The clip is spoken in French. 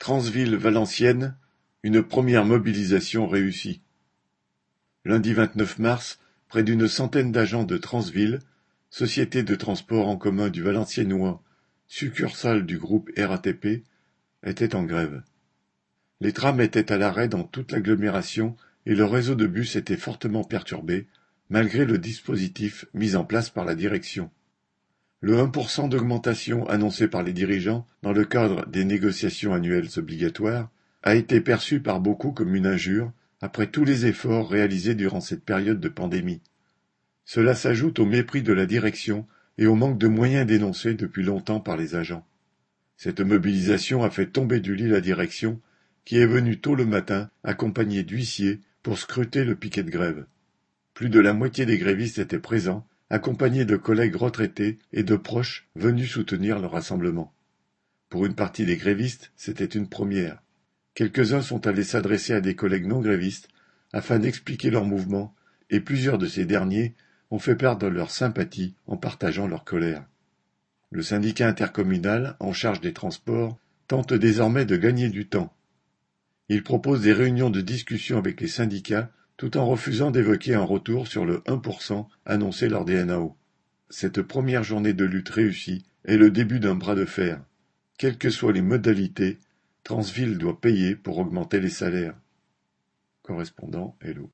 Transville-Valenciennes, une première mobilisation réussie. Lundi vingt-neuf mars, près d'une centaine d'agents de Transville, société de transport en commun du Valenciennois, succursale du groupe RATP, étaient en grève. Les trams étaient à l'arrêt dans toute l'agglomération et le réseau de bus était fortement perturbé, malgré le dispositif mis en place par la direction. Le 1% d'augmentation annoncé par les dirigeants dans le cadre des négociations annuelles obligatoires a été perçu par beaucoup comme une injure après tous les efforts réalisés durant cette période de pandémie. Cela s'ajoute au mépris de la direction et au manque de moyens dénoncés depuis longtemps par les agents. Cette mobilisation a fait tomber du lit la direction, qui est venue tôt le matin, accompagnée d'huissiers, pour scruter le piquet de grève. Plus de la moitié des grévistes étaient présents accompagnés de collègues retraités et de proches venus soutenir le rassemblement. Pour une partie des grévistes, c'était une première. Quelques-uns sont allés s'adresser à des collègues non grévistes afin d'expliquer leur mouvement, et plusieurs de ces derniers ont fait perdre leur sympathie en partageant leur colère. Le syndicat intercommunal, en charge des transports, tente désormais de gagner du temps. Il propose des réunions de discussion avec les syndicats tout en refusant d'évoquer un retour sur le 1% annoncé lors des NAO. Cette première journée de lutte réussie est le début d'un bras de fer. Quelles que soient les modalités, Transville doit payer pour augmenter les salaires. Correspondant Hello.